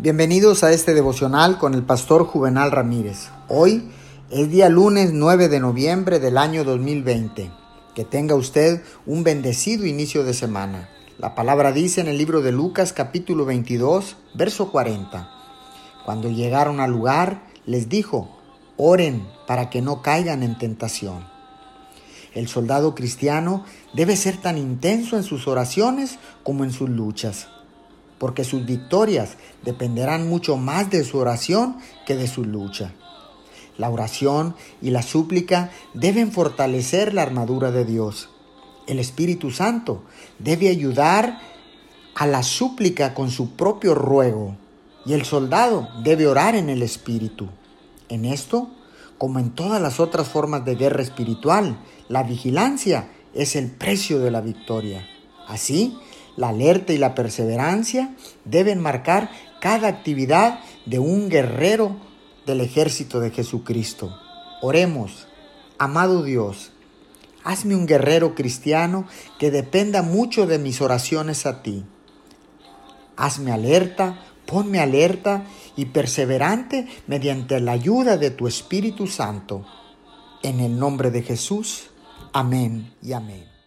Bienvenidos a este devocional con el pastor Juvenal Ramírez. Hoy es día lunes 9 de noviembre del año 2020. Que tenga usted un bendecido inicio de semana. La palabra dice en el libro de Lucas capítulo 22, verso 40. Cuando llegaron al lugar, les dijo, oren para que no caigan en tentación. El soldado cristiano debe ser tan intenso en sus oraciones como en sus luchas porque sus victorias dependerán mucho más de su oración que de su lucha. La oración y la súplica deben fortalecer la armadura de Dios. El Espíritu Santo debe ayudar a la súplica con su propio ruego y el soldado debe orar en el Espíritu. En esto, como en todas las otras formas de guerra espiritual, la vigilancia es el precio de la victoria. Así, la alerta y la perseverancia deben marcar cada actividad de un guerrero del ejército de Jesucristo. Oremos, amado Dios, hazme un guerrero cristiano que dependa mucho de mis oraciones a ti. Hazme alerta, ponme alerta y perseverante mediante la ayuda de tu Espíritu Santo. En el nombre de Jesús, amén y amén.